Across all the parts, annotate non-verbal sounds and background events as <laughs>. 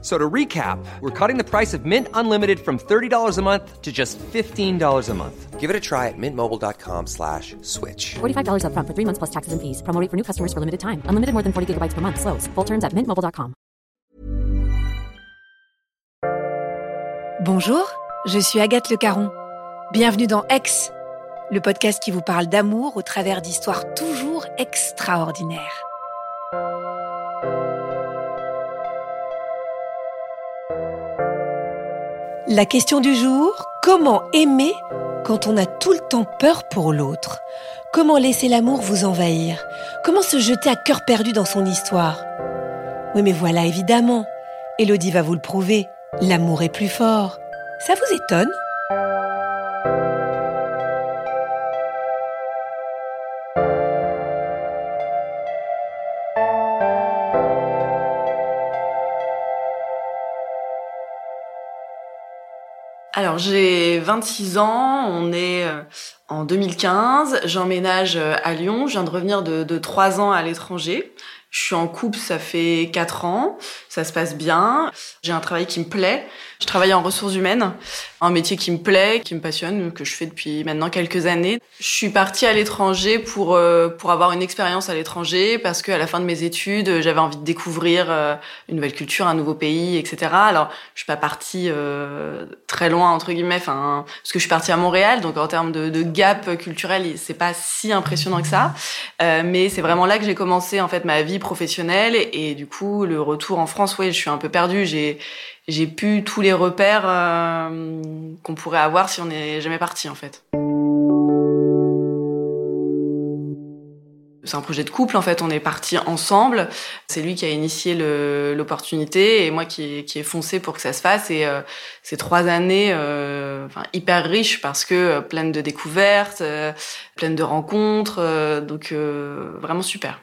So to recap, we're cutting the price of Mint Unlimited from $30 a month to just $15 a month. Give it a try at mintmobile.com slash switch. $45 upfront for three months plus taxes and fees. Promo rate for new customers for limited time. Unlimited more than 40 gigabytes per month. Slows. Full terms at mintmobile.com. Bonjour, je suis Agathe Le Caron. Bienvenue dans Ex, le podcast qui vous parle d'amour au travers d'histoires toujours extraordinaires. La question du jour, comment aimer quand on a tout le temps peur pour l'autre? Comment laisser l'amour vous envahir? Comment se jeter à cœur perdu dans son histoire? Oui mais voilà évidemment, Elodie va vous le prouver, l'amour est plus fort. Ça vous étonne? Alors j'ai 26 ans, on est euh, en 2015, j'emménage euh, à Lyon, je viens de revenir de, de 3 ans à l'étranger. Je suis en couple, ça fait 4 ans, ça se passe bien. J'ai un travail qui me plaît. Je travaille en ressources humaines, un métier qui me plaît, qui me passionne, que je fais depuis maintenant quelques années. Je suis partie à l'étranger pour euh, pour avoir une expérience à l'étranger parce qu'à la fin de mes études, j'avais envie de découvrir euh, une nouvelle culture, un nouveau pays, etc. Alors, je suis pas partie très loin entre guillemets, enfin parce que je suis partie à Montréal, donc en termes de, de gap culturel, c'est pas si impressionnant que ça. mais c'est vraiment là que j'ai commencé en fait ma vie professionnelle et, du coup le retour en France, ouais, je suis un peu perdue. J'ai j'ai pu tous les repères euh, qu'on pourrait avoir si on n'est jamais parti en fait. C'est un projet de couple en fait, on est parti ensemble. C'est lui qui a initié l'opportunité et moi qui, qui ai foncé pour que ça se fasse. Et euh, ces trois années euh, enfin, hyper riches parce que euh, pleines de découvertes, euh, pleines de rencontres, euh, donc vraiment super.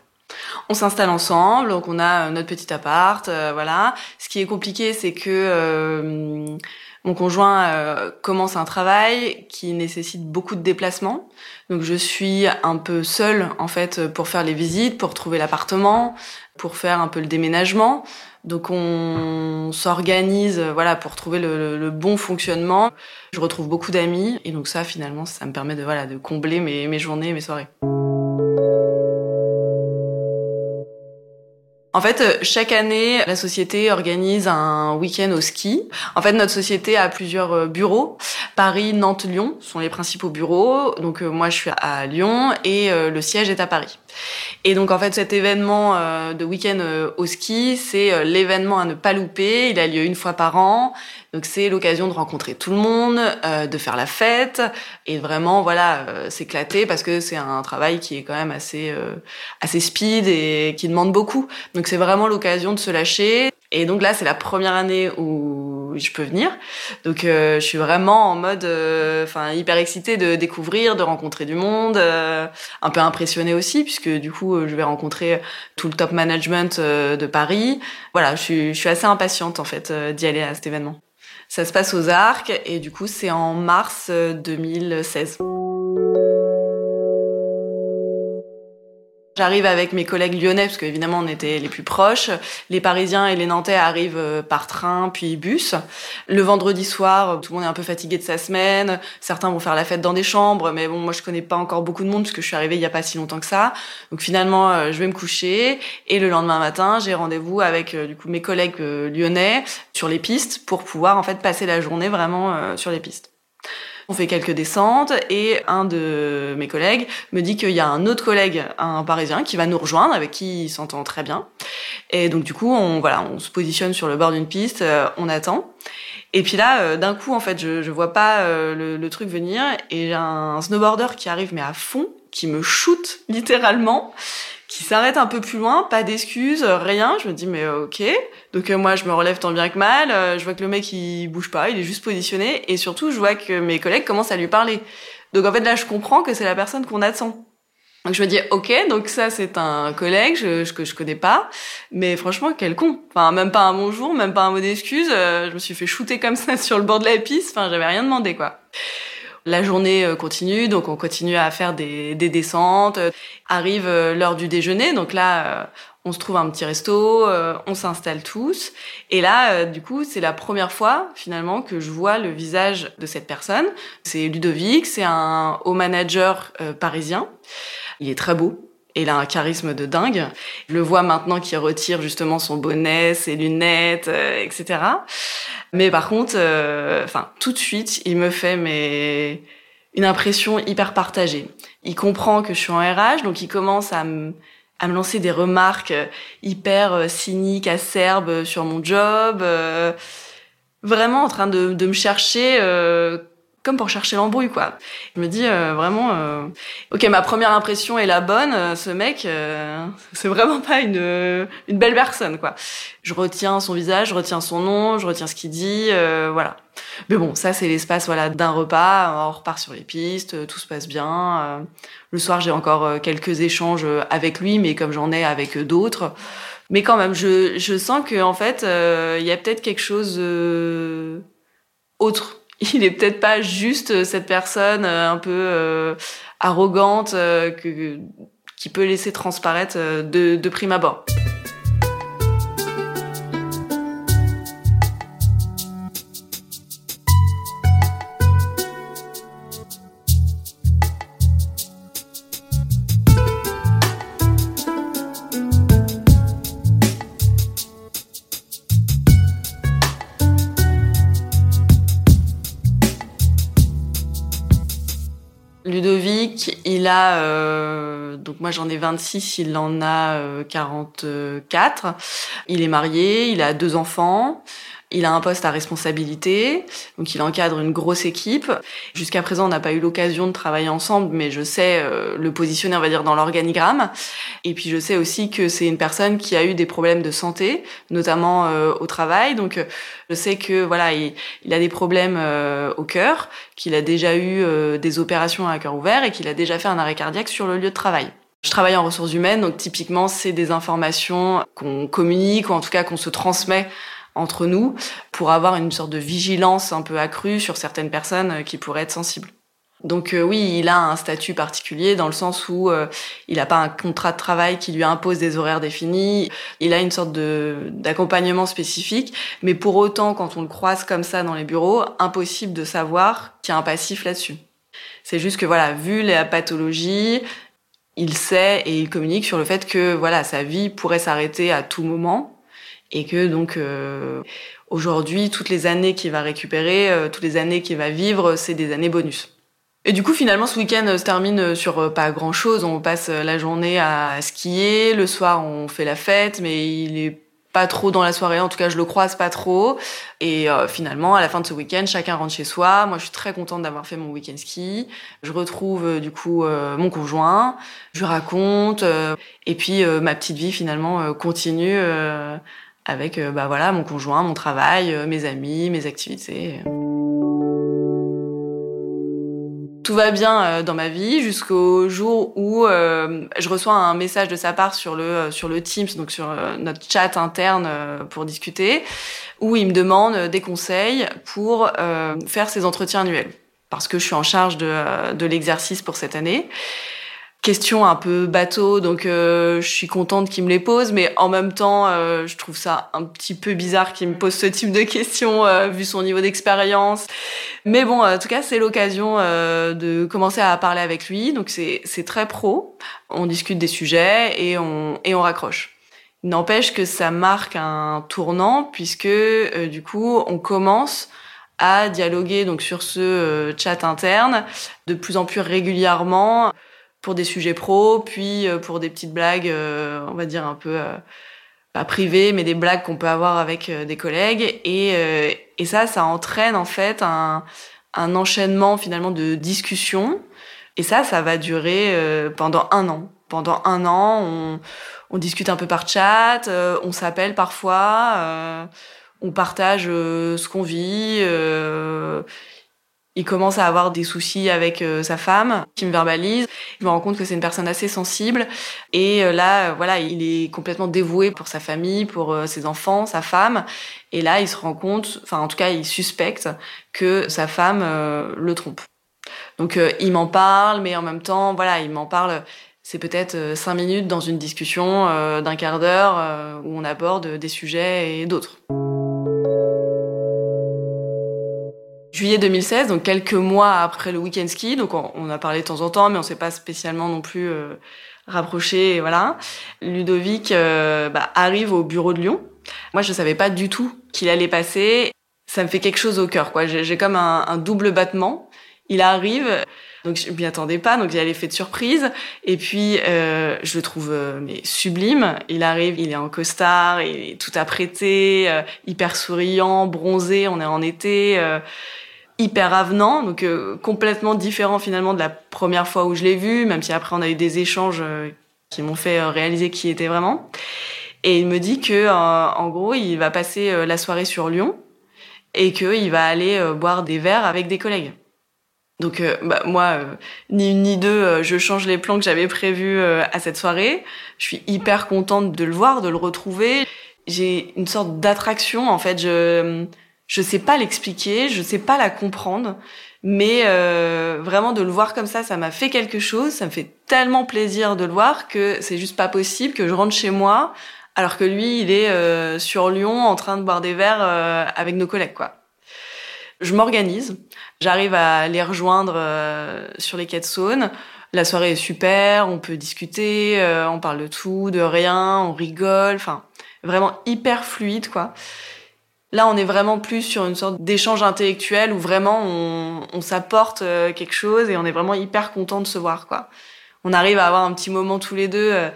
On s'installe ensemble, donc on a notre petit appart, voilà. Ce qui est compliqué, c'est que mon conjoint euh, commence un travail qui nécessite beaucoup de déplacements. Donc je suis un peu seule en fait pour faire les visites, pour trouver l'appartement, pour faire un peu le déménagement. Donc on s'organise voilà pour trouver le, bon fonctionnement. Je retrouve beaucoup d'amis et donc ça finalement ça me permet de voilà de combler mes, mes journées, mes soirées. En fait, euh, chaque année, la société organise un week-end au ski. En fait, notre société a plusieurs euh, bureaux. Paris, Nantes, Lyon sont les principaux bureaux. Donc euh, moi, je suis à Lyon et le siège est à Paris. Et donc en fait, cet événement de week-end au ski, c'est l'événement à ne pas louper. Il a lieu une fois par an. Donc c'est l'occasion de rencontrer tout le monde, de faire la fête et vraiment voilà s'éclater parce que c'est un travail qui est quand même assez assez speed et qui demande beaucoup. Donc c'est vraiment l'occasion de se lâcher. Et donc là, c'est la première année où je peux venir. Donc euh, je suis vraiment en mode, euh, enfin hyper excitée de découvrir, de rencontrer du monde, euh, un peu impressionnée aussi puisque du coup je vais rencontrer tout le top management de Paris. Voilà, je suis, je suis assez impatiente en fait d'y aller à cet événement. Ça se passe aux Arcs et du coup c'est en mars 2016. J'arrive avec mes collègues lyonnais, parce qu'évidemment on était les plus proches. Les Parisiens et les Nantais arrivent euh, par train, puis bus. Le vendredi soir, tout le monde est un peu fatigué de sa semaine. Certains vont faire la fête dans des chambres, mais bon, moi je connais pas encore beaucoup de monde, puisque je suis arrivée il y a pas si longtemps que ça. Donc finalement, euh, je vais me coucher. Et le lendemain matin, j'ai rendez-vous avec euh, du coup mes collègues lyonnais sur les pistes pour pouvoir en fait passer la journée vraiment sur les pistes. On fait quelques descentes et un de mes collègues me dit qu'il y a un autre collègue, un parisien, qui va nous rejoindre, avec qui il s'entend très bien. Et donc du coup, on voilà, on se positionne sur le bord d'une piste, euh, on attend. Et puis là, euh, d'un coup, en fait, je, je vois pas euh, le, le, truc venir et j'ai un snowboarder qui arrive mais à fond, qui me shoot <laughs> littéralement qui s'arrête un peu plus loin, pas d'excuses, rien. Je me dis mais ok. Donc euh, moi je me relève tant bien que mal. Euh, je vois que le mec il bouge pas, il est juste positionné et surtout je vois que mes collègues commencent à lui parler. Donc en fait là je comprends que c'est la personne qu'on attend. Donc je me dis ok, donc ça c'est un collègue je, que je connais pas, mais franchement quel con. Enfin même pas un bonjour, même pas un mot d'excuse. je me suis fait shooter comme ça <laughs> sur le bord de la piste. Enfin j'avais rien demandé quoi. La journée continue, donc on continue à faire des, des descentes. Arrive l'heure du déjeuner, donc là on se trouve un petit resto, euh, on s'installe tous. Et là, euh, du coup, c'est la première fois finalement que je vois le visage de cette personne. C'est Ludovic, c'est un haut manager euh, parisien. Il est très beau. Il a un charisme de dingue. Je le vois maintenant qu'il retire justement son bonnet, ses lunettes, etc. Mais par contre, enfin, tout de suite, il me fait une impression hyper partagée. Il comprend que je suis en RH, donc il commence à me à me lancer des remarques euh, hyper euh, cyniques, acerbes euh, sur mon job, vraiment en train de, de me chercher comme pour chercher l'embrouille quoi. Je me dis vraiment OK, ma première impression est la bonne, ce mec c'est vraiment pas une une belle personne quoi. Je retiens son visage, je retiens son nom, je retiens ce qu'il dit voilà. Mais bon, ça c'est l'espace voilà d'un repas, on repart sur les pistes, tout se passe bien. Le soir, j'ai encore euh, quelques échanges euh, avec lui, mais comme j'en ai avec euh, d'autres. Mais quand même, je, je sens qu'en en fait, il y a peut-être quelque chose autre. Il est peut-être pas juste cette personne un peu arrogante que, qui peut laisser transparaître de prime abord. Il a euh, donc moi j'en ai 26, il en a 44. Euh, il est marié, il a deux enfants. Il a un poste à responsabilité, donc il encadre une grosse équipe. Jusqu'à présent, on n'a pas eu l'occasion de travailler ensemble, mais je sais euh, le positionner, on va dire, dans l'organigramme. Et puis je sais aussi que c'est une personne qui a eu des problèmes de santé, notamment euh, au travail. Donc je sais que voilà, il, a des problèmes euh, au cœur, qu'il a déjà eu des opérations à cœur ouvert et qu'il a déjà fait un arrêt cardiaque sur le lieu de travail. Je travaille en ressources humaines, donc typiquement c'est des informations qu'on communique ou en tout cas qu'on se transmet entre nous pour avoir une sorte de vigilance un peu accrue sur certaines personnes euh, qui pourraient être sensibles. Donc euh, oui, il a un statut particulier dans le sens où euh, il n'a pas un contrat de travail qui lui impose des horaires définis. Il a une sorte d'accompagnement spécifique, mais pour autant, quand on le croise comme ça dans les bureaux, impossible de savoir qu'il y a un passif là-dessus. C'est juste que voilà, vu la pathologie, il sait et il communique sur le fait que voilà, sa vie pourrait s'arrêter à tout moment et que donc euh, aujourd'hui toutes les années qu'il va récupérer, euh, toutes les années qu'il va vivre, c'est des années bonus. Et du coup, finalement, ce week-end euh, se termine sur pas grand-chose. On passe la journée à skier, le soir on fait la fête, mais il est pas trop dans la soirée, en tout cas je le croise pas trop. Et finalement, à la fin de ce week-end, chacun rentre chez soi. Moi, je suis très contente d'avoir fait mon week-end ski. Je retrouve du coup mon conjoint, je raconte, et puis ma petite vie finalement continue avec euh, bah voilà mon conjoint, mon travail, euh, mes amis, mes activités. Tout va bien euh, dans ma vie jusqu'au jour où je reçois un message de sa part sur le sur le Teams, donc sur notre chat interne pour discuter, où il me demande des conseils pour faire ses entretiens annuels parce que je suis en charge de, de l'exercice pour cette année questions un peu bateau, donc euh, je suis contente qu'il me les pose, mais en même temps, euh, je trouve ça un petit peu bizarre qu'il me pose ce type de questions euh, vu son niveau d'expérience. Mais bon, en tout cas, c'est l'occasion de commencer à parler avec lui, donc c'est très pro. On discute des sujets et on et on raccroche. N'empêche que ça marque un tournant puisque du coup, on commence à dialoguer donc sur ce chat interne de plus en plus régulièrement pour des sujets pros, puis euh, pour des petites blagues, euh, on va dire un peu euh, pas privées, mais des blagues qu'on peut avoir avec des collègues. Et, et ça, ça entraîne en fait un, un enchaînement finalement de discussions. Et ça, ça va durer pendant un an. Pendant un an, on, on discute un peu par chat, on s'appelle parfois, on partage ce qu'on vit il commence à avoir des soucis avec euh, sa femme, qui me verbalise. Je me rends compte que c'est une personne assez sensible. Et euh, là, euh, voilà, il est complètement dévoué pour sa famille, pour ses enfants, sa femme. Et là, il se rend compte, enfin, en tout cas, il suspecte que sa femme le trompe. Donc, il m'en parle, mais en même temps, voilà, il m'en parle. C'est peut-être cinq minutes dans une discussion d'un quart d'heure où on aborde des sujets et d'autres. Juillet 2016, donc quelques mois après le week-end ski. Donc on, a parlé de temps en temps, mais on s'est pas spécialement non plus euh, rapproché. Voilà. Ludovic euh, bah, arrive au bureau de Lyon. Moi, je savais pas du tout qu'il allait passer. Ça me fait quelque chose au cœur, quoi. J'ai comme un, double battement. Il arrive. Donc je m'y attendais pas, donc il a l'effet de surprise. Et puis euh, je le trouve euh, mais sublime. Il arrive, il est en costard, il est tout apprêté, euh, hyper souriant, bronzé. On est en été hyper avenant, donc euh, complètement différent finalement de la première fois où je l'ai vu, même si après on a eu des échanges euh, qui m'ont fait euh, réaliser qui était vraiment. Et il me dit que en gros, il va passer la soirée sur Lyon et qu'il va aller boire des verres avec des collègues. Donc bah, moi, ni une ni deux, je change les plans que j'avais prévus à cette soirée. Je suis hyper contente de le voir, de le retrouver. J'ai une sorte d'attraction en fait. Je je sais pas l'expliquer, je sais pas la comprendre, mais euh, vraiment de le voir comme ça, ça m'a fait quelque chose. Ça me fait tellement plaisir de le voir que c'est juste pas possible que je rentre chez moi alors que lui, il est euh, sur Lyon en train de boire des verres euh, avec nos collègues, quoi. Je m'organise, j'arrive à les rejoindre euh, sur les quais de Saône. La soirée est super, on peut discuter, euh, on parle de tout, de rien, on rigole, enfin vraiment hyper fluide, quoi. Là, on est vraiment plus sur une sorte d'échange intellectuel où vraiment on, s'apporte euh, quelque chose et on est vraiment hyper content de se voir, quoi. On arrive à avoir un petit moment tous les deux. Euh,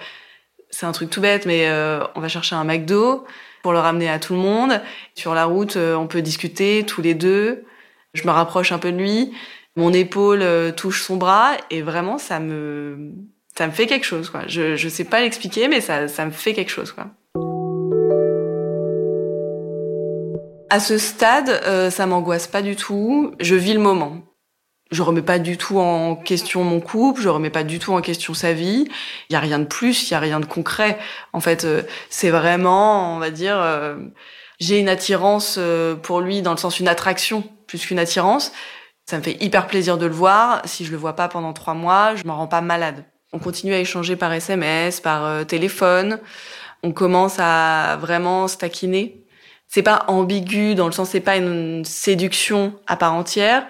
c'est un truc tout bête, mais euh, on va chercher un McDo pour le ramener à tout le monde. Sur la route, on peut discuter tous les deux. Je me rapproche un peu de lui. Mon épaule touche son bras et vraiment, ça me, ça me fait quelque chose, quoi. Je, je sais pas l'expliquer, mais ça, ça me fait quelque chose, quoi. À ce stade, euh, ça m'angoisse pas du tout. Je vis le moment. Je remets pas du tout en question mon couple, je remets pas du tout en question sa vie. Il y a rien de plus, il y a rien de concret. En fait, euh, c'est vraiment, on va dire, euh, j'ai une attirance euh, pour lui dans le sens une attraction plus qu'une attirance. Ça me fait hyper plaisir de le voir. Si je le vois pas pendant trois mois, je m'en rends pas malade. On continue à échanger par SMS, par téléphone. On commence à vraiment se taquiner c'est pas ambigu dans le sens c'est pas une séduction à part entière.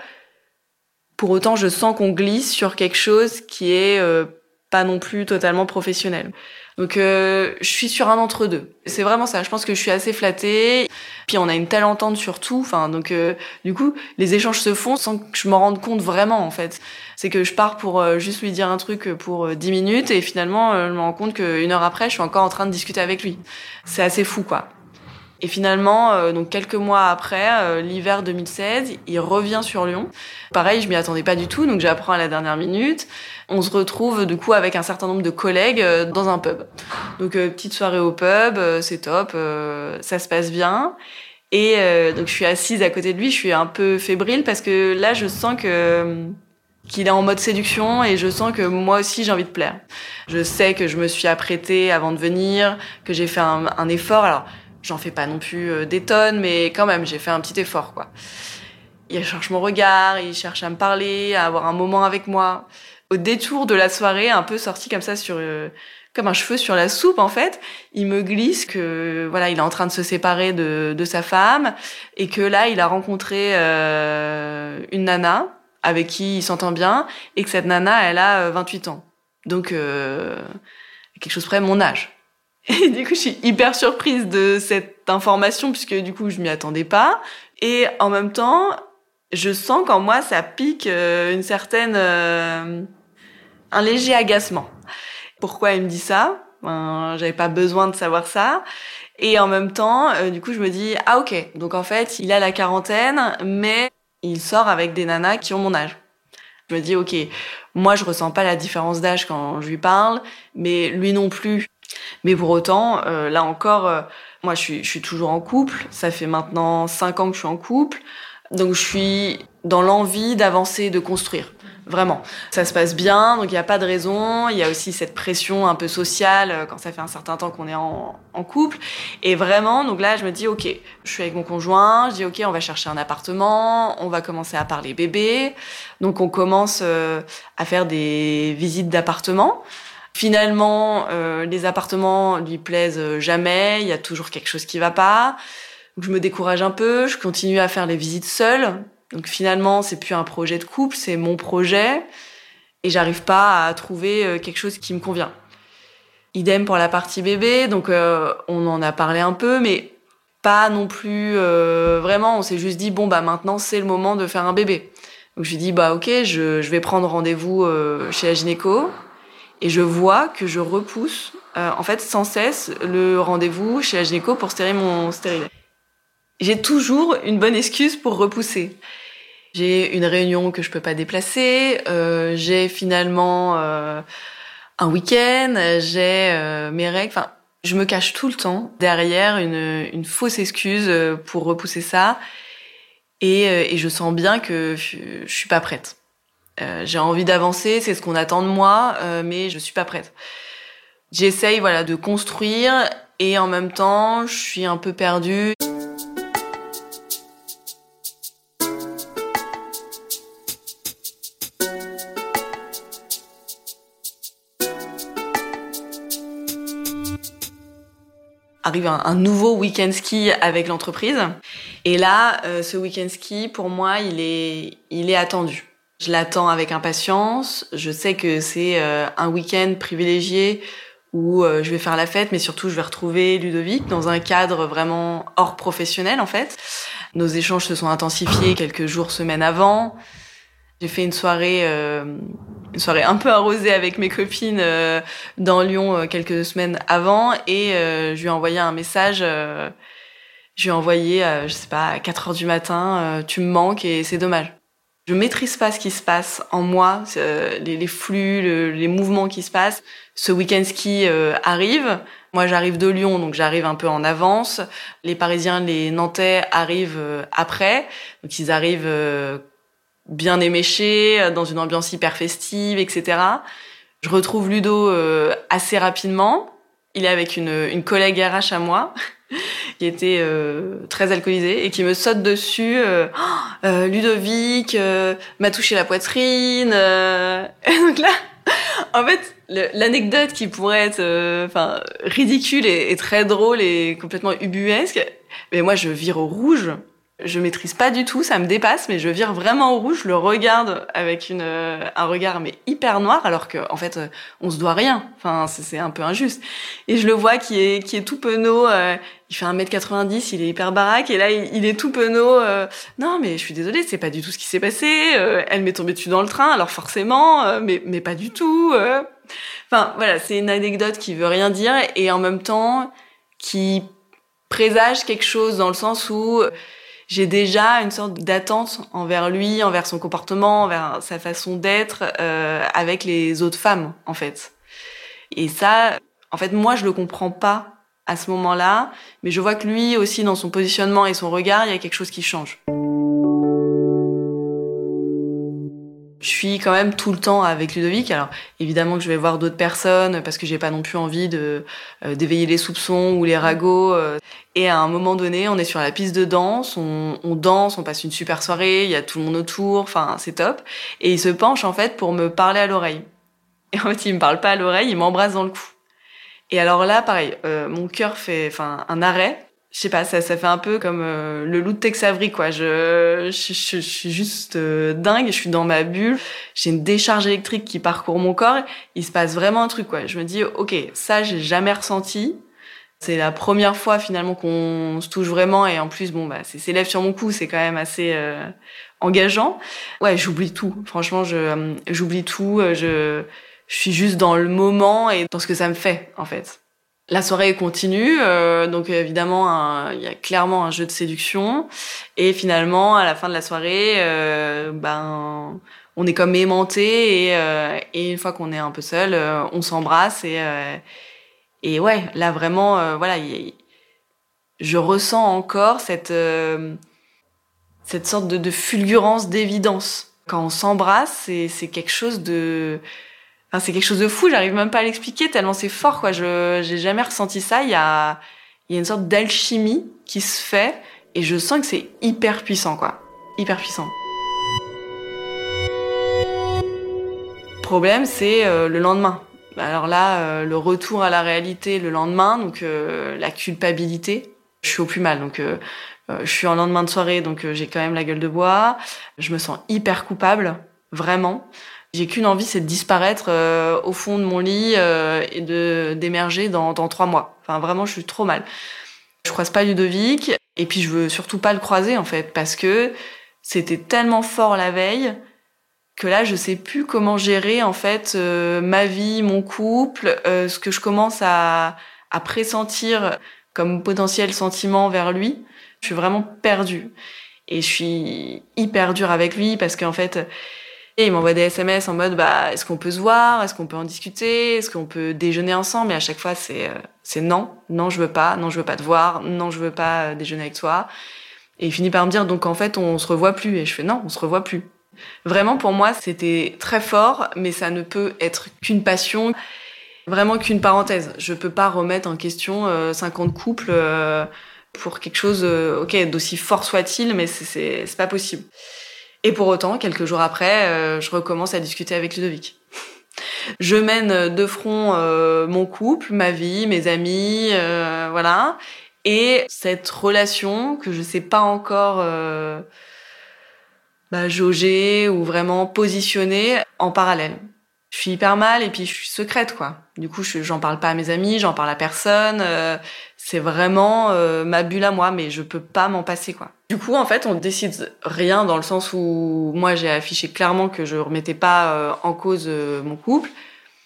Pour autant, je sens qu'on glisse sur quelque chose qui est euh, pas non plus totalement professionnel. Donc euh, je suis sur un entre deux. C'est vraiment ça. Je pense que je suis assez flattée. Puis on a une telle entente sur tout. Enfin donc euh, du coup les échanges se font sans que je m'en rende compte vraiment en fait. C'est que je pars pour juste lui dire un truc pour dix minutes et finalement je me rends compte qu'une heure après je suis encore en train de discuter avec lui. C'est assez fou quoi. Et finalement, euh, donc quelques mois après, euh, l'hiver 2016, il revient sur Lyon. Pareil, je m'y attendais pas du tout, donc j'apprends à la dernière minute. On se retrouve du coup avec un certain nombre de collègues euh, dans un pub. Donc petite soirée au pub, c'est top, ça se passe bien. Et donc je suis assise à côté de lui, je suis un peu fébrile parce que là je sens que qu'il est en mode séduction et je sens que moi aussi j'ai envie de plaire. Je sais que je me suis apprêtée avant de venir, que j'ai fait un, un effort. Alors J'en fais pas non plus euh, des tonnes, mais quand même, j'ai fait un petit effort, quoi. Il cherche mon regard, il cherche à me parler, à avoir un moment avec moi. Au détour de la soirée, un peu sorti comme ça sur, euh, comme un cheveu sur la soupe, en fait, il me glisse que, voilà, il est en train de se séparer de, de sa femme et que là, il a rencontré euh, une nana avec qui il s'entend bien et que cette nana, elle a 28 ans. Donc, quelque chose près mon âge. <laughs> Et du coup, je suis hyper surprise de cette information puisque du coup, je m'y attendais pas. Et en même temps, je sens qu'en moi, ça pique euh, une certaine, euh, un léger agacement. Pourquoi il me dit ça? Ben, J'avais pas besoin de savoir ça. Et en même temps, euh, du coup, je me dis ah ok. Donc en fait, il a la quarantaine, mais il sort avec des nanas qui ont mon âge. Je me dis ok, moi je ressens pas la différence d'âge quand je lui parle, mais lui non plus. Mais pour autant, euh, là encore, euh, moi je suis, je suis toujours en couple. Ça fait maintenant cinq ans que je suis en couple. Donc je suis dans l'envie d'avancer, de construire. Vraiment. Ça se passe bien, donc il n'y a pas de raison. Il y a aussi cette pression un peu sociale euh, quand ça fait un certain temps qu'on est en, en, couple. Et vraiment, donc là, je me dis, OK, je suis avec mon conjoint, je dis, OK, on va chercher un appartement, on va commencer à parler bébé. Donc on commence euh, à faire des visites d'appartements. Finalement, euh, les appartements lui plaisent jamais, il y a toujours quelque chose qui va pas. Je me décourage un peu, je continue à faire les visites seule donc finalement, c'est plus un projet de couple, c'est mon projet et j'arrive pas à trouver euh, quelque chose qui me convient. Idem pour la partie bébé, donc euh, on en a parlé un peu, mais pas non plus vraiment. On s'est juste dit bon bah maintenant c'est le moment de faire un bébé. Donc je lui dis bah ok, je, je vais prendre rendez-vous chez la gynéco et je vois que je repousse en fait sans cesse le rendez-vous chez la gynéco pour stériler mon stérilet. J'ai toujours une bonne excuse pour repousser. J'ai une réunion que je peux pas déplacer. Euh, j'ai finalement euh, un week-end. J'ai euh, mes règles. Enfin, je me cache tout le temps derrière une, une fausse excuse pour repousser ça. Et, et je sens bien que je suis pas prête. J'ai envie d'avancer, c'est ce qu'on attend de moi, mais je suis pas prête. J'essaye voilà de construire et en même temps, je suis un peu perdue. arrive un, nouveau week-end ski avec l'entreprise. Et là, euh, ce week-end ski, pour moi, il est attendu. Je l'attends avec impatience. Je sais que c'est euh, un week-end privilégié où euh, je vais faire la fête, mais surtout je vais retrouver Ludovic dans un cadre vraiment hors professionnel en fait. Nos échanges se sont intensifiés quelques jours, semaines avant. J'ai fait une soirée, euh, une soirée un peu arrosée avec mes copines euh, dans Lyon euh, quelques semaines avant et je lui ai envoyé un message. je lui ai envoyé, je sais pas, à 4 heures du matin, tu me manques et c'est dommage. Je maîtrise pas ce qui se passe en moi, les, les, flux, les mouvements qui se passent. Ce week-end ski arrive. Moi, j'arrive de Lyon, donc j'arrive un peu en avance. Les Parisiens, les Nantais arrivent après, donc ils arrivent bien éméché, euh, dans une ambiance hyper festive, etc. Je retrouve Ludo euh, assez rapidement. Il est avec une, une collègue RH à moi qui était euh, très alcoolisée et qui me saute dessus. Oh, Ludovic m'a touché la poitrine. <laughs> Et donc là, en fait, l'anecdote qui pourrait être enfin ridicule et, et, très drôle et complètement ubuesque, mais moi je vire au rouge je maîtrise pas du tout, ça me dépasse, mais je vire vraiment au rouge, je le regarde avec une, euh, un regard mais hyper noir, alors que en fait euh, on se doit rien. Enfin c'est un peu injuste. Et je le vois qui est qui est tout penaud. Euh, il fait 1m90, il est hyper baraque et là il, est tout penaud. non mais je suis désolée, c'est pas du tout ce qui s'est passé. elle m'est tombée dessus dans le train, alors forcément, mais mais pas du tout. Enfin voilà, c'est une anecdote qui veut rien dire et en même temps qui présage quelque chose dans le sens où j'ai déjà une sorte d'attente envers lui, envers son comportement, envers sa façon d'être euh, avec les autres femmes, en fait. Et ça, en fait, moi, je le comprends pas à ce moment-là, mais je vois que lui aussi, dans son positionnement et son regard, il y a quelque chose qui change. Je suis quand même tout le temps avec Ludovic. Alors évidemment que je vais voir d'autres personnes parce que j'ai pas non plus envie de euh, d'éveiller les soupçons ou les ragots. Euh. Et à un moment donné, on est sur la piste de danse, on, on, danse, on passe une super soirée, il y a tout le monde autour, enfin c'est top. Et il se penche en fait pour me parler à l'oreille. Et en fait, il me parle pas à l'oreille, il m'embrasse dans le cou. Et alors là, pareil, euh, mon cœur fait, enfin, un arrêt je sais pas, ça, ça fait un peu comme euh, le loup de Tex Avery, quoi. Je, je, je, suis juste euh, dingue, je suis dans ma bulle, j'ai une décharge électrique qui parcourt mon corps, il se passe vraiment un truc, quoi. Je me dis, ok, ça, j'ai jamais ressenti. C'est la première fois finalement qu'on se touche vraiment et en plus, bon, bah, c'est ses lèvres sur mon cou, c'est quand même assez euh, engageant. Ouais, j'oublie tout. Franchement, je j'oublie tout. Je, je suis juste dans le moment et dans ce que ça me fait, en fait. La soirée continue, euh, donc évidemment il y a clairement un jeu de séduction et finalement à la fin de la soirée, euh, ben on est comme aimanté et, euh, et une fois qu'on est un peu seul, euh, on s'embrasse et et ouais là vraiment voilà je ressens encore cette cette sorte de, fulgurance d'évidence. Quand on s'embrasse, c'est quelque chose de, c'est quelque chose de fou. J'arrive même pas à l'expliquer tellement c'est fort, quoi. Je, j'ai jamais ressenti ça. Il y a, il y a une sorte d'alchimie qui se fait et je sens que c'est hyper puissant, quoi. Hyper puissant. problème, c'est euh, le lendemain. Alors là, euh, le retour à la réalité le lendemain, donc euh, la culpabilité. Je suis au plus mal, donc je suis en lendemain de soirée, donc j'ai quand même la gueule de bois. Je me sens hyper coupable, vraiment. J'ai qu'une envie, c'est de disparaître au fond de mon lit et de d'émerger dans, dans trois mois. Enfin, vraiment, je suis trop mal. Je croise pas Ludovic, et puis je veux surtout pas le croiser en fait, parce que c'était tellement fort la veille que là je sais plus comment gérer en fait euh, ma vie, mon couple, euh, ce que je commence à, à pressentir comme potentiel sentiment vers lui. Je suis vraiment perdue et je suis hyper dure avec lui parce qu'en fait il m'envoie des SMS en mode bah est-ce qu'on peut se voir, est-ce qu'on peut en discuter, est-ce qu'on peut déjeuner ensemble? Et à chaque fois c'est euh, c'est non, non je veux pas, non je veux pas te voir, non je veux pas déjeuner avec toi. Et il finit par me dire donc en fait on se revoit plus et je fais non, on se revoit plus. Vraiment, pour moi, c'était très fort, mais ça ne peut être qu'une passion, vraiment qu'une parenthèse. Je peux pas remettre en question 50 euh, couples euh, pour quelque chose, euh, ok, d'aussi fort soit-il, mais c'est pas possible. Et pour autant, quelques jours après, je recommence à discuter avec Ludovic. Je mène de front mon couple, ma vie, mes amis, voilà. Et cette relation que je sais pas encore bah, jauger ou vraiment positionner en parallèle. Je suis hyper mal et puis je suis secrète quoi. Du coup, j'en parle pas à mes amis, j'en parle à personne. Euh, c'est vraiment euh, ma bulle à moi, mais je peux pas m'en passer quoi. Du coup, en fait, on décide rien dans le sens où moi j'ai affiché clairement que je remettais pas euh, en cause mon couple.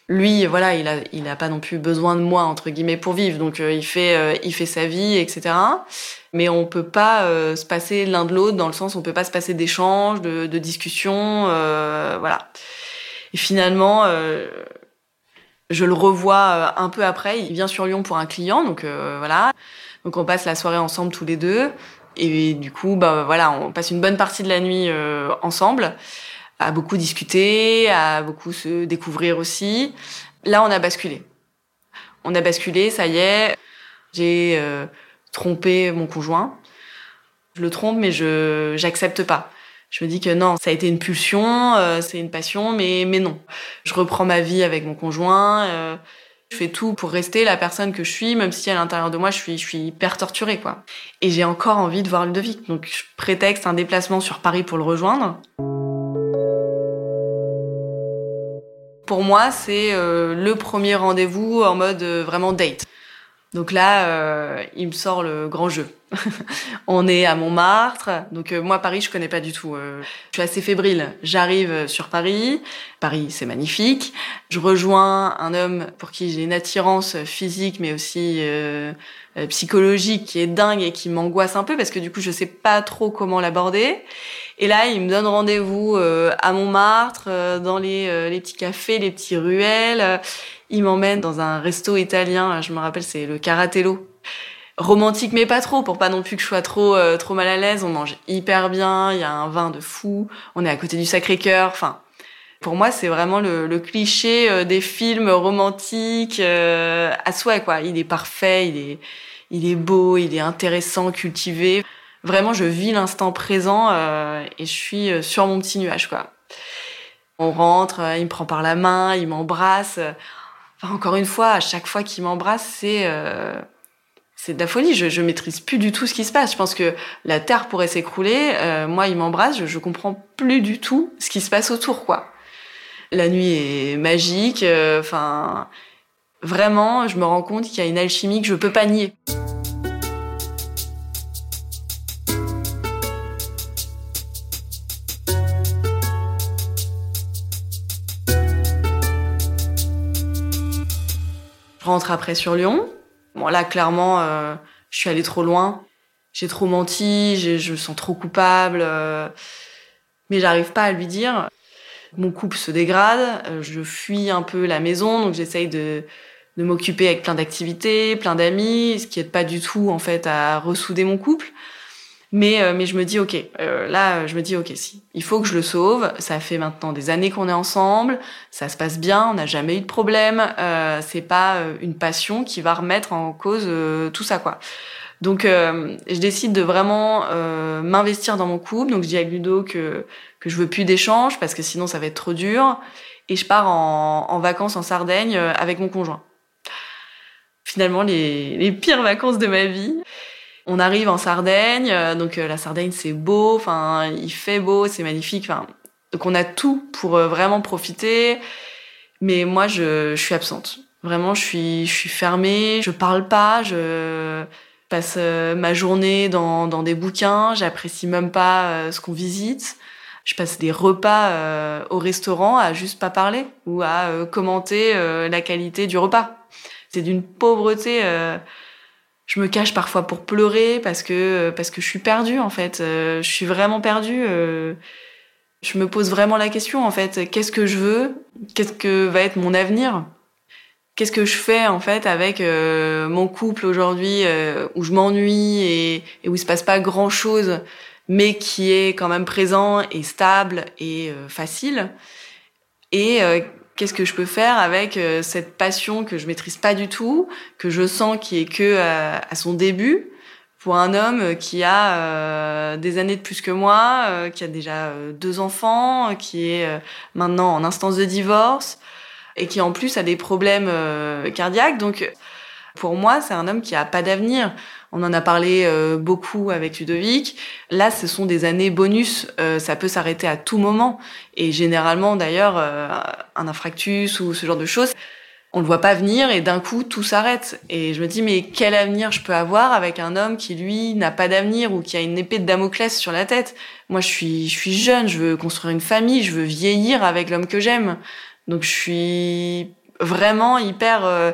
Lui, voilà, il a, il a pas non plus besoin de moi entre guillemets pour vivre, donc il fait, il fait sa vie, etc mais on peut pas euh, se passer l'un de l'autre dans le sens où on peut pas se passer d'échanges, de, de discussions, euh, voilà. Et finalement, euh, je le revois un peu après. Il vient sur Lyon pour un client, donc voilà. Donc on passe la soirée ensemble tous les deux, et du coup, bah voilà, on passe une bonne partie de la nuit ensemble, à beaucoup discuter, à beaucoup se découvrir aussi. Là, on a basculé. On a basculé, ça y est. J'ai tromper mon conjoint. Je le trompe, mais je j'accepte pas. Je me dis que non, ça a été une pulsion, euh, c'est une passion, mais mais non. Je reprends ma vie avec mon conjoint. Euh, je fais tout pour rester la personne que je suis, même si à l'intérieur de moi je suis je suis hyper torturée quoi. Et j'ai encore envie de voir Ludovic, donc je prétexte un déplacement sur Paris pour le rejoindre. Pour moi, c'est euh, le premier rendez-vous en mode vraiment date. Donc là, euh, il me sort le grand jeu. <laughs> on est à Montmartre. Donc euh, moi, Paris, je connais pas du tout. Euh, je suis assez fébrile. J'arrive sur Paris. Paris, c'est magnifique. Je rejoins un homme pour qui j'ai une attirance physique, mais aussi psychologique, qui est dingue et qui m'angoisse un peu parce que du coup, je sais pas trop comment l'aborder. Et là, il me donne rendez-vous à Montmartre, dans les, les petits cafés, les petits ruelles. Il m'emmène dans un resto italien, je me rappelle, c'est le Caratello. Romantique mais pas trop, pour pas non plus que je sois trop euh, trop mal à l'aise. On mange hyper bien, il y a un vin de fou, on est à côté du Sacré-Cœur. Enfin, pour moi, c'est vraiment le, cliché euh, des films romantiques euh, à souhait quoi. Il est parfait, il est il est beau, il est intéressant, cultivé. Vraiment, je vis l'instant présent et je suis sur mon petit nuage quoi. On rentre, il me prend par la main, il m'embrasse encore une fois, à chaque fois qu'il m'embrasse, c'est euh, c'est de la folie. Je, je maîtrise plus du tout ce qui se passe. Je pense que la terre pourrait s'écrouler. Euh, moi, il m'embrasse, je, je comprends plus du tout ce qui se passe autour, quoi. La nuit est magique. Euh, enfin, vraiment, je me rends compte qu'il y a une alchimie que je peux pas nier. Après sur Lyon. Bon là, clairement, euh, je suis allée trop loin. J'ai trop menti, je sens trop coupable. Euh, mais j'arrive pas à lui dire. Mon couple se dégrade, euh, je fuis un peu la maison, donc j'essaye de, de m'occuper avec plein d'activités, plein d'amis, ce qui aide pas du tout en fait à ressouder mon couple. Mais, euh, mais je me dis, ok, euh, là, je me dis, ok, si, il faut que je le sauve. Ça fait maintenant des années qu'on est ensemble, ça se passe bien, on n'a jamais eu de problème. Euh, c'est pas euh, une passion qui va remettre en cause tout ça, quoi. Donc, je décide de vraiment m'investir dans mon couple. Donc, je dis à Ludo que que je veux plus d'échanges parce que sinon ça va être trop dur. Et je pars en, en vacances en Sardaigne avec mon conjoint. Finalement, les, les pires vacances de ma vie. On arrive en Sardaigne, euh, donc euh, la Sardaigne c'est beau, enfin il fait beau, c'est magnifique, enfin donc on a tout pour euh, vraiment profiter. Mais moi je, je suis absente. Vraiment, je suis je suis fermée, je parle pas, je passe ma journée dans, dans des bouquins, j'apprécie même pas ce qu'on visite. Je passe des repas au restaurant à juste pas parler ou à commenter la qualité du repas. C'est d'une pauvreté je me cache parfois pour pleurer parce que parce que je suis perdue en fait. Euh, je suis vraiment perdue. Euh, je me pose vraiment la question en fait. Qu'est-ce que je veux? Qu'est-ce que va être mon avenir? Qu'est-ce que je fais en fait avec euh, mon couple aujourd'hui où je m'ennuie et, et, où il se passe pas grand chose, mais qui est quand même présent et stable et facile? Et qu'est-ce que je peux faire avec euh, cette passion que je maîtrise pas du tout, que je sens qui est que euh, à, son début pour un homme qui a euh, des années de plus que moi, qui a déjà deux enfants, qui est maintenant en instance de divorce et qui en plus a des problèmes cardiaques. Donc pour moi, c'est un homme qui a pas d'avenir. On en a parlé euh, beaucoup avec Ludovic. Là, ce sont des années bonus. Euh, ça peut s'arrêter à tout moment. Et généralement, d'ailleurs, euh, un infarctus ou ce genre de choses, on le voit pas venir et d'un coup, tout s'arrête. Et je me dis, mais quel avenir je peux avoir avec un homme qui, lui, n'a pas d'avenir ou qui a une épée de Damoclès sur la tête? Moi, je suis, je suis jeune, je veux construire une famille, je veux vieillir avec l'homme que j'aime. Donc, je suis vraiment hyper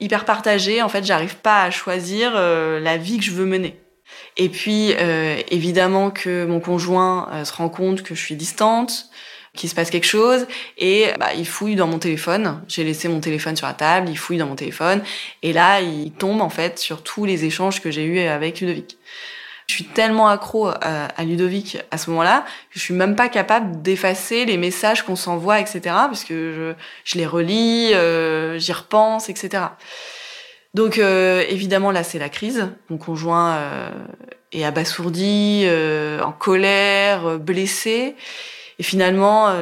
hyper partagée. En fait, j'arrive pas à choisir euh, la vie que je veux mener. Et puis, euh, évidemment que mon conjoint euh, se rend compte que je suis distante, qu'il se passe quelque chose, et bah, il fouille dans mon téléphone. J'ai laissé mon téléphone sur la table, il fouille dans mon téléphone, et là, il tombe en fait sur tous les échanges que j'ai eus avec Ludovic. Je suis tellement accro à, Ludovic à ce moment-là que je suis même pas capable d'effacer les messages qu'on s'envoie, etc. Parce que je, je les relis, euh, j'y repense, etc. Donc euh, évidemment là c'est la crise. Mon conjoint euh, est abasourdi, euh, en colère, blessé, et finalement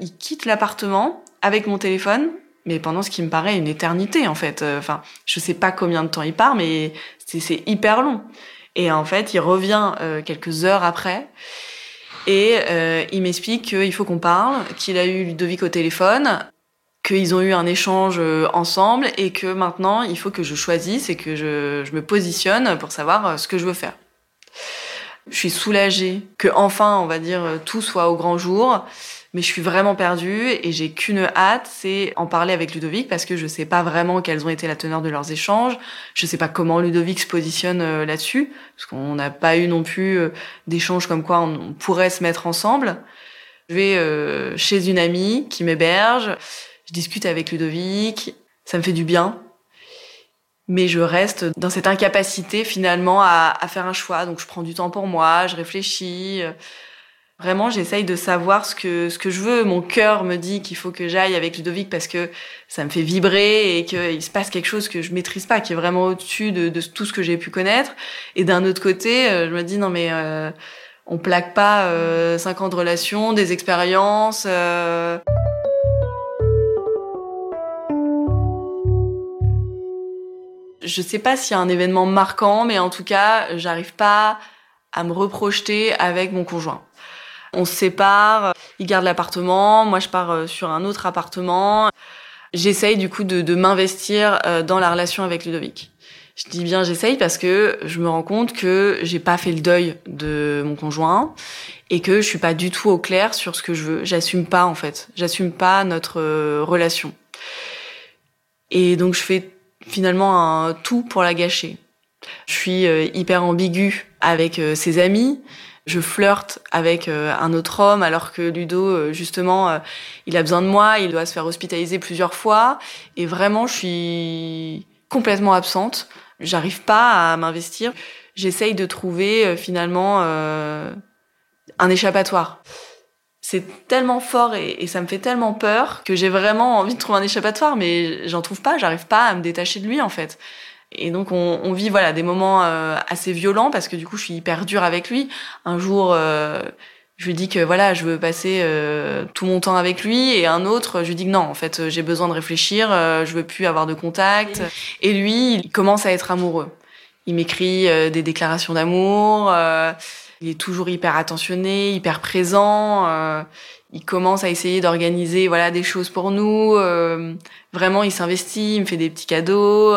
il quitte l'appartement avec mon téléphone mais pendant ce qui me paraît une éternité en fait. Enfin, je sais pas combien de temps il part, mais c'est hyper long. Et en fait, il revient euh, quelques heures après et euh, il m'explique qu'il faut qu'on parle, qu'il a eu Ludovic au téléphone, qu'ils ont eu un échange euh, ensemble et que maintenant il faut que je choisisse et que je, je me positionne pour savoir ce que je veux faire. Je suis soulagée que enfin, on va dire, tout soit au grand jour mais je suis vraiment perdue et j'ai qu'une hâte, c'est en parler avec Ludovic parce que je sais pas vraiment quelles ont été la teneur de leurs échanges, je sais pas comment Ludovic se positionne euh, là-dessus, parce qu'on n'a pas eu non plus euh, d'échanges comme quoi on pourrait se mettre ensemble. Je vais euh, chez une amie qui m'héberge, je discute avec Ludovic, ça me fait du bien, mais je reste dans cette incapacité finalement à, à, faire un choix. Donc je prends du temps pour moi, je réfléchis. Vraiment, j'essaye de savoir ce que ce que je veux. Mon cœur me dit qu'il faut que j'aille avec Ludovic parce que ça me fait vibrer et qu'il se passe quelque chose que je maîtrise pas, qui est vraiment au-dessus de, tout ce que j'ai pu connaître. Et d'un autre côté, euh, je me dis non mais euh, on plaque pas euh, cinq ans de relation, des expériences. Euh... Je sais pas s'il y a un événement marquant, mais en tout cas, j'arrive pas à me reprojeter avec mon conjoint. On se sépare, il garde l'appartement, moi je pars euh, sur un autre appartement. J'essaye du coup de, de m'investir euh, dans la relation avec Ludovic. Je dis bien j'essaye parce que je me rends compte que j'ai pas fait le deuil de mon conjoint et que je suis pas du tout au clair sur ce que je veux. J'assume pas en fait. J'assume pas notre euh, relation. Et donc je fais finalement un tout pour la gâcher. Je suis hyper ambiguë avec ses amis je flirte avec euh, un autre homme alors que Ludo euh, justement euh, il a besoin de moi, il doit se faire hospitaliser plusieurs fois et vraiment je suis complètement absente, j'arrive pas à m'investir. j'essaye de trouver finalement un échappatoire. C'est tellement fort et, et, ça me fait tellement peur que j'ai vraiment envie de trouver un échappatoire, mais j'en trouve pas, j'arrive pas à me détacher de lui en fait. Et donc on, on vit voilà des moments assez violents parce que du coup je suis hyper dure avec lui. Un jour je lui dis que voilà, je veux passer euh, tout mon temps avec lui, et un autre, je lui dis que non, en fait, j'ai besoin de réfléchir, euh, je veux plus avoir de contact. Et lui, il commence à être amoureux. Il m'écrit euh, des déclarations d'amour. il est toujours hyper attentionné, hyper présent. il commence à essayer d'organiser voilà des choses pour nous. vraiment, il s'investit, il me fait des petits cadeaux.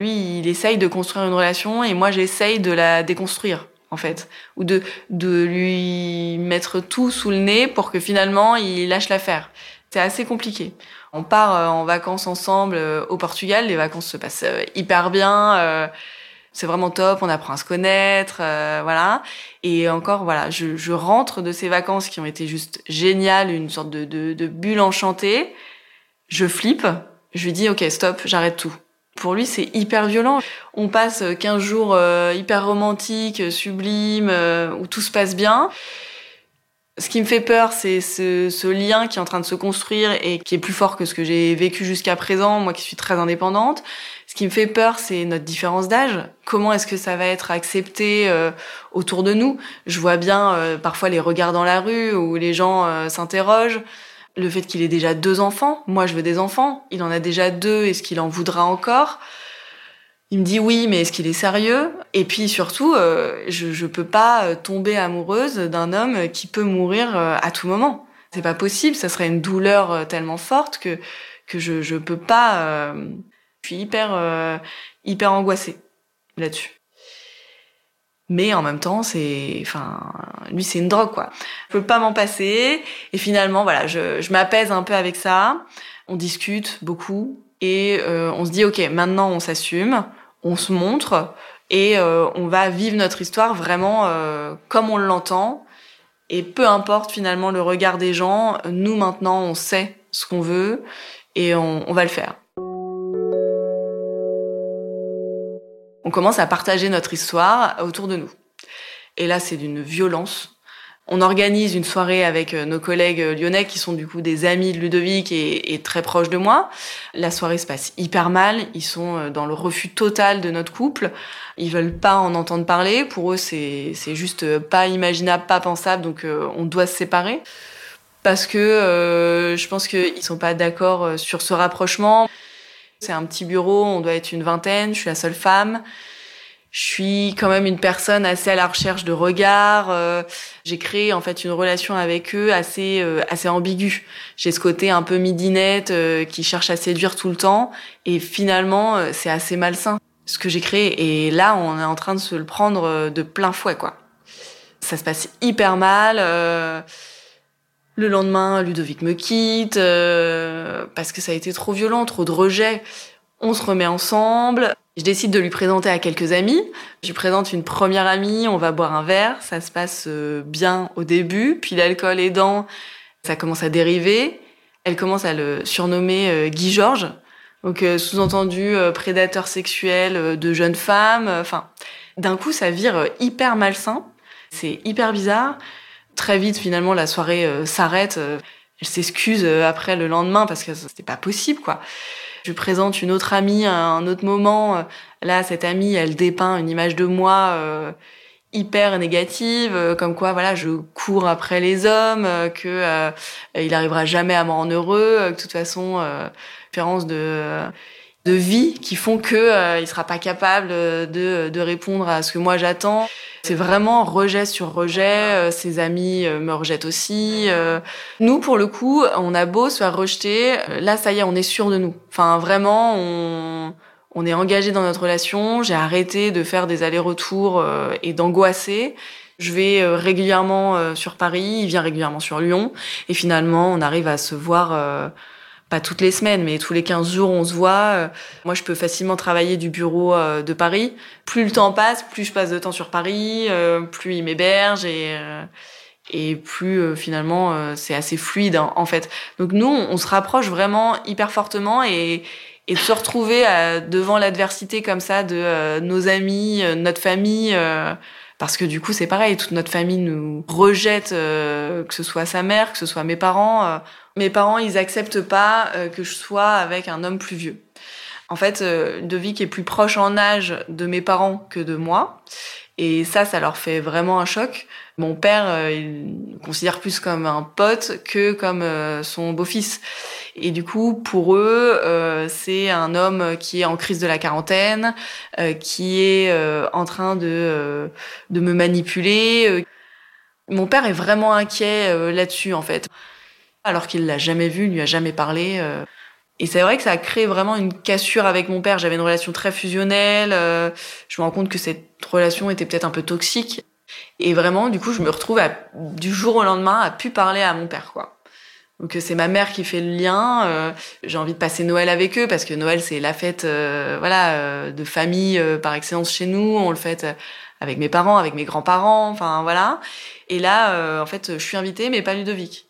Lui, il essaye de construire une relation, et moi, j'essaye de la déconstruire en fait, ou de, de lui mettre tout sous le nez pour que finalement il lâche l'affaire. C'est assez compliqué. On part euh, en vacances ensemble euh, au Portugal, les vacances se passent euh, hyper bien, c'est vraiment top, on apprend à se connaître, voilà. Et encore, voilà, je, je, rentre de ces vacances qui ont été juste géniales, une sorte de, de, de bulle enchantée. Je flippe, je lui dis ok stop, j'arrête tout. Pour lui, c'est hyper violent. On passe 15 jours euh, hyper romantiques, sublimes, euh, où tout se passe bien. Ce qui me fait peur, c'est ce, ce, lien qui est en train de se construire et qui est plus fort que ce que j'ai vécu jusqu'à présent, moi qui suis très indépendante. Ce qui me fait peur, c'est notre différence d'âge. Comment est-ce que ça va être accepté euh, autour de nous? Je vois bien parfois les regards dans la rue où les gens s'interrogent le fait qu'il ait déjà deux enfants. Moi, je veux des enfants. Il en a déjà deux. Est-ce qu'il en voudra encore? Il me dit oui, mais est-ce qu'il est sérieux? Et puis surtout, euh, je ne peux pas euh, tomber amoureuse d'un homme qui peut mourir euh, à tout moment. C'est pas possible. Ça serait une douleur tellement forte que que je je peux pas. je suis hyper hyper angoissée là-dessus mais en même temps c'est enfin lui c'est une drogue quoi. Je peux pas m'en passer. Et finalement voilà je, je m'apaise un peu avec ça. On discute beaucoup et euh, on se dit ok maintenant on s'assume on se montre et euh, on va vivre notre histoire vraiment euh, comme on l'entend. Et peu importe finalement le regard des gens nous maintenant on sait ce qu'on veut et on, on va le faire on commence à partager notre histoire autour de nous. Et là, c'est d'une violence. On organise une soirée avec euh, nos collègues euh, lyonnais qui sont du coup des amis de Ludovic et, très proches de moi. La soirée se passe hyper mal. Ils sont euh, dans le refus total de notre couple. Ils veulent pas en entendre parler. Pour eux, c'est c'est juste pas imaginable, pas pensable. Donc on doit se séparer parce que je pense qu'ils sont pas d'accord sur ce rapprochement. C'est un petit bureau, on doit être une vingtaine, je suis la seule femme. Je suis quand même une personne assez à la recherche de regards. Euh, j'ai créé en fait une relation avec eux assez euh, assez ambiguë. J'ai ce côté un peu midinette euh, qui cherche à séduire tout le temps et finalement c'est assez malsain ce que j'ai créé et là on est en train de se le prendre de plein fouet quoi. Ça se passe hyper mal. Le lendemain, Ludovic me quitte euh, parce que ça a été trop violent, trop de rejet. On se remet ensemble. Je décide de lui présenter à quelques amis. Je lui présente une première amie, on va boire un verre. Ça se passe euh, bien au début, puis l'alcool aidant, ça commence à dériver. Elle commence à le surnommer euh, Guy Georges. Donc sous-entendu prédateur sexuel de jeunes femmes. Enfin, d'un coup, ça vire hyper malsain. C'est hyper bizarre. Très vite, finalement, la soirée euh, s'arrête. Euh, elle s'excuse euh, après le lendemain parce que c'était pas possible, quoi. Je présente une autre amie à un autre moment. Là, cette amie, elle dépeint une image de moi hyper négative, comme quoi, voilà, je cours après les hommes, que il arrivera jamais à me rendre heureux, que de toute façon, différence de de vie qui font que il sera pas capable de de répondre à ce que moi j'attends. C'est vraiment rejet sur rejet. Euh, ses amis euh, me rejettent aussi. Euh. Nous, pour le coup, on a beau se faire rejeter. Là, ça y est, on est sûr de nous. Enfin, vraiment, on, on est engagé dans notre relation. J'ai arrêté de faire des allers-retours et d'angoisser. Je vais régulièrement sur Paris, il vient régulièrement sur Lyon. Et finalement, on arrive à se voir pas toutes les semaines, mais tous les 15 jours, on se voit. Euh, moi, je peux facilement travailler du bureau euh, de Paris. Plus le temps passe, plus je passe de temps sur Paris, euh, plus il m'héberge et et plus finalement c'est assez fluide en fait. Donc nous, on, se rapproche vraiment hyper fortement et Et de se retrouver devant l'adversité comme ça de nos amis, notre famille, parce que du coup c'est pareil, toute notre famille nous rejette, que ce soit sa mère, que ce soit mes parents. mes parents, ils acceptent pas que je sois avec un homme plus vieux. En fait, Ludovic est plus proche en âge de mes parents que de moi. Et ça, ça leur fait vraiment un choc. Mon père, euh, il considère plus comme un pote que comme euh, son beau-fils. Et du coup, pour eux, euh, c'est un homme qui est en crise de la quarantaine, qui est en train de, de me manipuler. Mon père est vraiment inquiet là-dessus, en fait. Alors qu'il l'a jamais vu, il lui a jamais parlé. Et c'est vrai que ça a créé vraiment une cassure avec mon père. J'avais une relation très fusionnelle. je me rends compte que cette relation était peut-être un peu toxique. Et vraiment, du coup, je me retrouve du jour au lendemain à plus parler à mon père, quoi. Donc c'est ma mère qui fait le lien. Euh, j'ai envie de passer Noël avec eux parce que Noël c'est la fête, euh, voilà, euh, de famille par excellence chez nous. On le fête avec mes parents, avec mes grands-parents, enfin voilà. Et là, en fait, je suis invitée, mais pas Ludovic.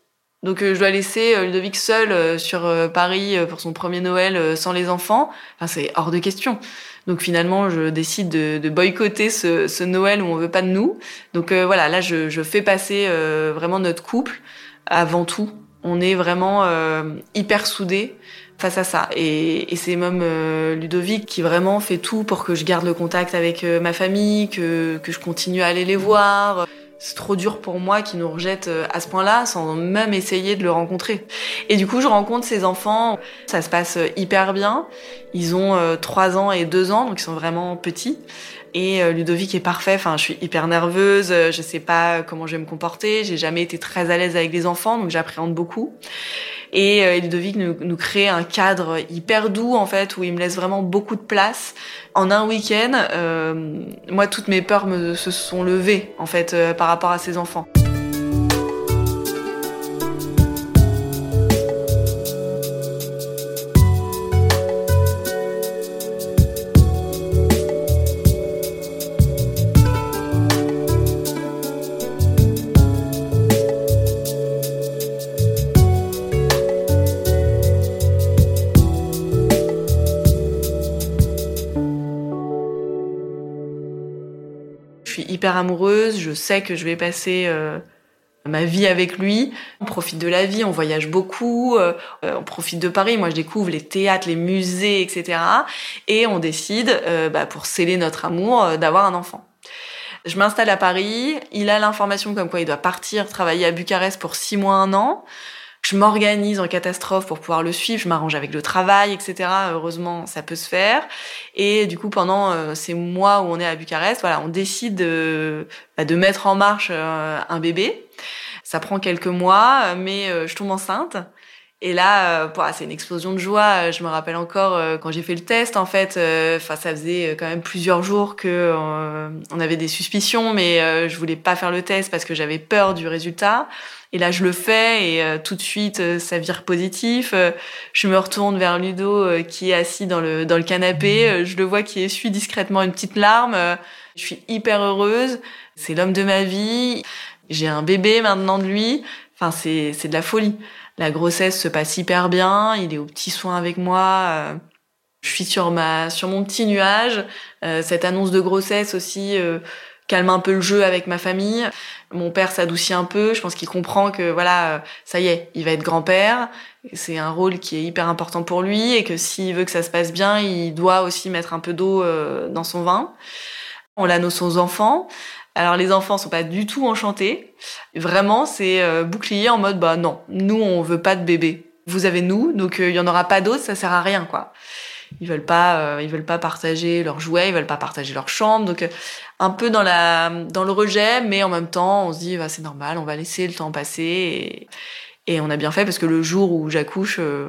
Donc je dois laisser Ludovic seul sur Paris pour son premier Noël sans les enfants. Enfin, c'est hors de question. Donc finalement, je décide de, boycotter ce, Noël où on veut pas de nous. Donc euh, voilà, là, je, fais passer euh, vraiment notre couple avant tout. On est vraiment euh, hyper soudés face à ça. Et, c'est même Ludovic qui vraiment fait tout pour que je garde le contact avec ma famille, que, que je continue à aller les voir c'est trop dur pour moi qu'ils nous rejettent euh, à ce point-là sans même essayer de le rencontrer. Et du coup, je rencontre ces enfants, ça se passe euh, hyper bien. Ils ont 3 euh, ans et 2 ans, donc ils sont vraiment petits. Et Ludovic est parfait, enfin, je suis hyper nerveuse, je sais pas comment je vais me comporter, j'ai jamais été très à l'aise avec les enfants, donc j'appréhende beaucoup. Et euh, Ludovic nous, nous, crée un cadre hyper doux en fait, où il me laisse vraiment beaucoup de place. En un week-end, euh, moi toutes mes peurs me, se sont levées en fait euh, par rapport à ces enfants. Amoureuse, je sais que je vais passer euh, ma vie avec lui. On profite de la vie, on voyage beaucoup, euh, on profite de Paris. Moi, je découvre les théâtres, les musées, etc. Et on décide, euh, bah, pour sceller notre amour, d'avoir un enfant. Je m'installe à Paris. Il a l'information comme quoi il doit partir travailler à Bucarest pour six mois, un an je m'organise en catastrophe pour pouvoir le suivre, je m'arrange avec le travail, etc. Heureusement, ça peut se faire. Et du coup, pendant euh, ces mois où on est à Bucarest, voilà, on décide de, bah, de mettre en marche euh, un bébé. Ça prend quelques mois, mais euh, je tombe enceinte. Et là, bah, c'est une explosion de joie. Je me rappelle encore quand j'ai fait le test, en fait, enfin, ça faisait quand même plusieurs jours que on avait des suspicions, mais je voulais pas faire le test parce que j'avais peur du résultat. Et là, je le fais et euh, tout de suite, euh, ça vire positif. Euh, je me retourne vers Ludo qui est assis dans le, dans le canapé. je le vois qui essuie discrètement une petite larme. je suis hyper heureuse. C'est l'homme de ma vie. J'ai un bébé maintenant de lui. Enfin, c'est de la folie. La grossesse se passe hyper bien. Il est au petit soin avec moi. je suis sur ma, sur mon petit nuage. cette annonce de grossesse aussi calme un peu le jeu avec ma famille. Mon père s'adoucit un peu. Je pense qu'il comprend que voilà, euh, ça y est, il va être grand-père. C'est un rôle qui est hyper important pour lui et que s'il veut que ça se passe bien, il doit aussi mettre un peu d'eau euh, dans son vin. On l'annonce aux enfants. Alors les enfants sont pas du tout enchantés. Vraiment, c'est euh, bouclier en mode bah non, nous on veut pas de bébé. Vous avez nous, donc il y en aura pas d'autres, ça sert à rien quoi ils veulent pas euh, ils veulent pas partager leurs jouets ils veulent pas partager leur chambre donc euh, un peu dans la dans le rejet mais en même temps on se dit bah, c'est normal on va laisser le temps passer et, on a bien fait parce que le jour où j'accouche euh,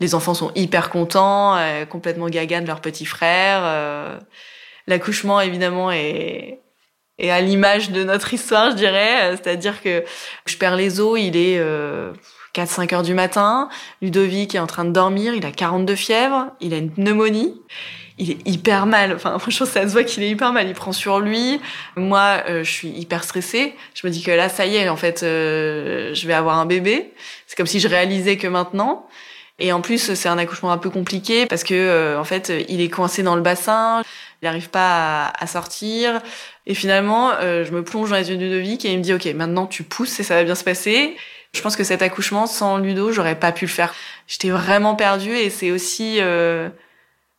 les enfants sont hyper contents complètement gaga de leur petit frère l'accouchement évidemment est est à l'image de notre histoire, je dirais. C'est-à-dire que je perds les os, il est 4-5 heures du matin. Ludovic est en train de dormir, il a 42 fièvres, il a une pneumonie. Il est hyper mal. Enfin, <laughs> franchement, ça se voit qu'il est hyper mal. Il prend sur lui. Moi, euh, je suis hyper stressée. Je me dis que là, ça y est, en fait, euh, je vais avoir un bébé. C'est comme si je réalisais que maintenant. Et en plus, c'est un accouchement un peu compliqué parce que euh, en fait, il est coincé dans le bassin, il n'arrive pas à, sortir. Et finalement, euh, je me plonge dans les yeux de Ludovic et il me dit "Ok, maintenant tu pousses et ça va bien se passer." Je pense que cet accouchement sans Ludo, j'aurais pas pu le faire. J'étais vraiment perdue et c'est aussi, euh,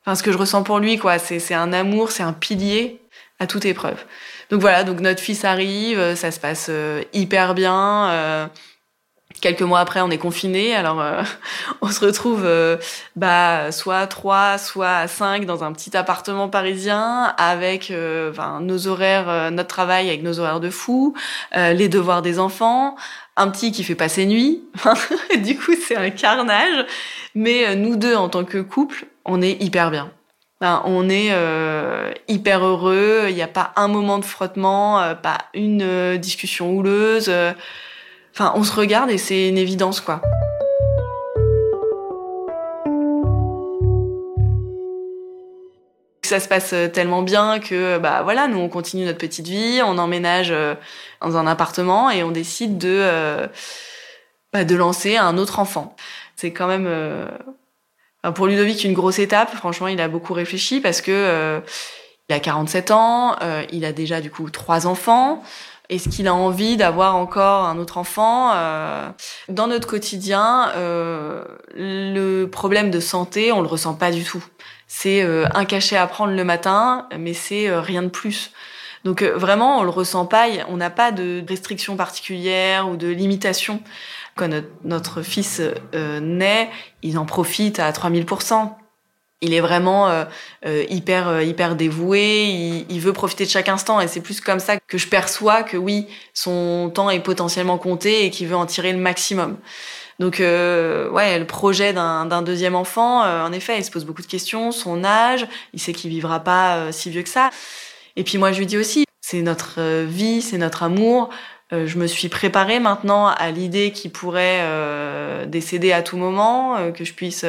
enfin, ce que je ressens pour lui, quoi. C'est un amour, c'est un pilier à toute épreuve. Donc voilà, donc notre fils arrive, ça se passe hyper bien. Quelques mois après, on est confiné, alors euh, <laughs> on se retrouve euh, bah, soit à 3, soit à 5 dans un petit appartement parisien avec euh, nos horaires, notre travail avec nos horaires de fou, les devoirs des enfants, un petit qui fait pas ses nuits. <laughs> du coup, c'est un carnage. Mais nous deux, en tant que couple, on est hyper bien. on est hyper heureux. Il n'y a pas un moment de frottement, pas une discussion houleuse. Enfin, on se regarde et c'est une évidence, quoi. Ça se passe euh, tellement bien que, bah voilà, nous on continue notre petite vie, on emménage euh, dans un appartement et on décide de, euh, bah, de lancer un autre enfant. C'est quand même, pour Ludovic, une grosse étape. Franchement, il a beaucoup réfléchi parce que il a 47 ans, il a déjà du coup trois enfants. Est-ce qu'il a envie d'avoir encore un autre enfant euh, Dans notre quotidien, euh, le problème de santé, on le ressent pas du tout. C'est euh, un cachet à prendre le matin, mais c'est rien de plus. Donc vraiment, on le ressent pas. On n'a pas de restrictions particulières ou de limitations. Quand notre, fils naît, il en profite à 3000 il est vraiment euh, euh, hyper euh, hyper dévoué, il, veut profiter de chaque instant et c'est plus comme ça que je perçois que oui, son temps est potentiellement compté et qu'il veut en tirer le maximum. Donc ouais, le projet d'un deuxième enfant, en effet, il se pose beaucoup de questions, son âge, il sait qu'il vivra pas si vieux que ça. Et puis moi je lui dis aussi, c'est notre vie, c'est notre amour. je me suis préparée maintenant à l'idée qu'il pourrait décéder à tout moment, que je puisse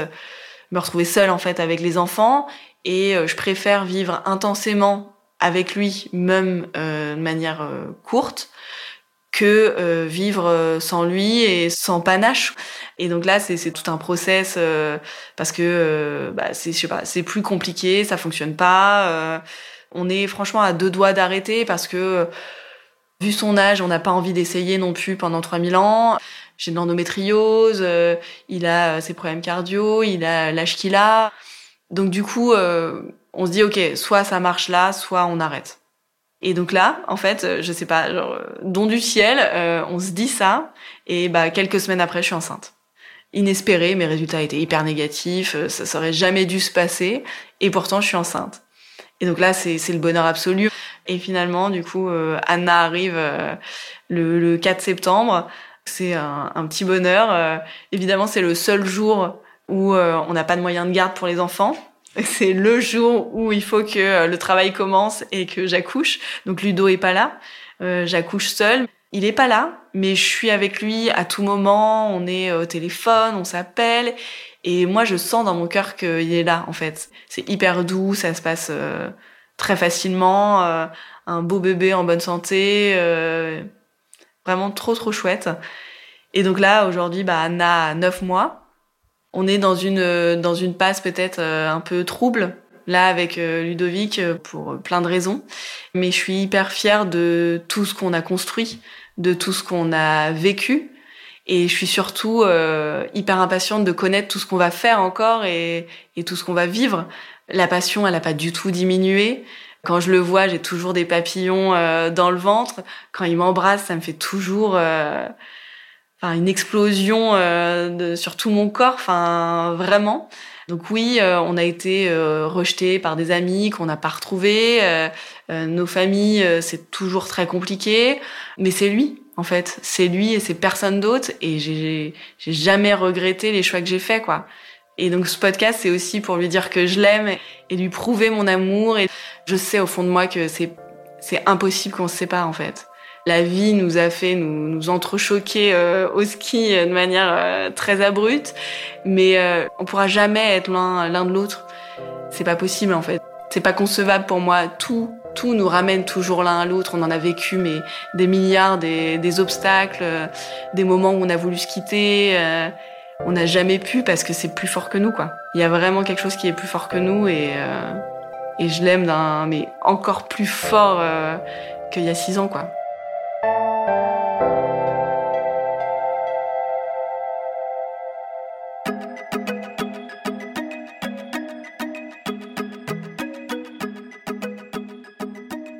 me retrouver seule en fait avec les enfants et euh, je préfère vivre intensément avec lui même euh, de manière euh, courte que vivre sans lui et sans panache. Et donc là, c'est tout un process parce que bah, c'est je sais pas, c'est plus compliqué, ça fonctionne pas. on est franchement à deux doigts d'arrêter parce que vu son âge, on n'a pas envie d'essayer non plus pendant 3000 ans j'ai de l'endométriose, euh, il a euh, ses problèmes cardio, il a l'âge qu'il a. Donc du coup, euh, on se dit ok, soit ça marche là, soit on arrête. Et donc là, en fait, je sais pas, genre don du ciel, on se dit ça, et bah quelques semaines après, je suis enceinte. Inespéré, mes résultats étaient hyper négatifs, ça serait jamais dû se passer, et pourtant je suis enceinte. Et donc là, c'est le bonheur absolu. Et finalement, du coup, Anna arrive le, le 4 septembre. C'est un, petit bonheur. Euh, évidemment, c'est le seul jour où euh, on n'a pas de moyens de garde pour les enfants. <laughs> C'est le jour où il faut que euh, le travail commence et que j'accouche. Donc Ludo est pas là. j'accouche seule. Il est pas là, mais je suis avec lui à tout moment. On est au téléphone, on s'appelle. Et moi, je sens dans mon cœur qu'il est là, en fait. C'est hyper doux, ça se passe très facilement. un beau bébé en bonne santé. Vraiment trop trop chouette. Et donc là, aujourd'hui, bah, Anna a 9 mois. On est dans une, dans une passe peut-être euh, un peu trouble, là, avec euh, Ludovic, euh, pour plein de raisons. Mais je suis hyper fière de tout ce qu'on a construit, de tout ce qu'on a vécu. Et je suis surtout hyper impatiente de connaître tout ce qu'on va faire encore et, et tout ce qu'on va vivre. La passion, elle n'a pas du tout diminué. Quand je le vois, j'ai toujours des papillons euh, dans le ventre. Quand il m'embrasse, ça me fait toujours euh, une explosion euh, de, sur tout mon corps. Enfin, vraiment. Donc oui, on a été rejeté par des amis qu'on n'a pas retrouvés. nos familles, c'est toujours très compliqué. Mais c'est lui, en fait. C'est lui et c'est personne d'autre. Et j'ai jamais regretté les choix que j'ai faits, quoi. Et donc ce podcast, c'est aussi pour lui dire que je l'aime et lui prouver mon amour. Et je sais au fond de moi que c'est c'est impossible qu'on se sépare en fait. La vie nous a fait nous, nous entrechoquer euh, au ski de manière euh, très abrupte, mais euh, on pourra jamais être l'un l'un de l'autre. C'est pas possible en fait. C'est pas concevable pour moi. Tout tout nous ramène toujours l'un à l'autre. On en a vécu mais des milliards, des, des obstacles, des moments où on a voulu se quitter on n'a jamais pu parce que c'est plus fort que nous, quoi. Il y a vraiment quelque chose qui est plus fort que nous et, euh, je l'aime d'un, mais encore plus fort euh, qu'il y a six ans, quoi.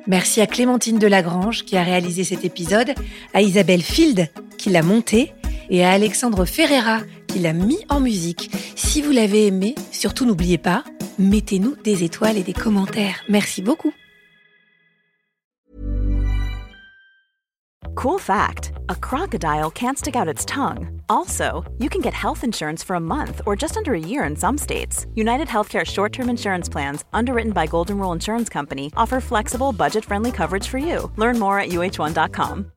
Merci à Clémentine Delagrange qui a réalisé cet épisode, à Isabelle Field qui l'a monté et à Alexandre Ferreira qui l'a mis en musique. Si vous l'avez aimé, surtout n'oubliez pas, mettez-nous des étoiles et des commentaires. Merci beaucoup. Cool fact a crocodile can't stick out its tongue. Also, you can get health insurance for a month or just under a year in some states. United Healthcare short term insurance plans, underwritten by Golden Rule Insurance Company, offer flexible, budget friendly coverage for you. Learn more at uh1.com.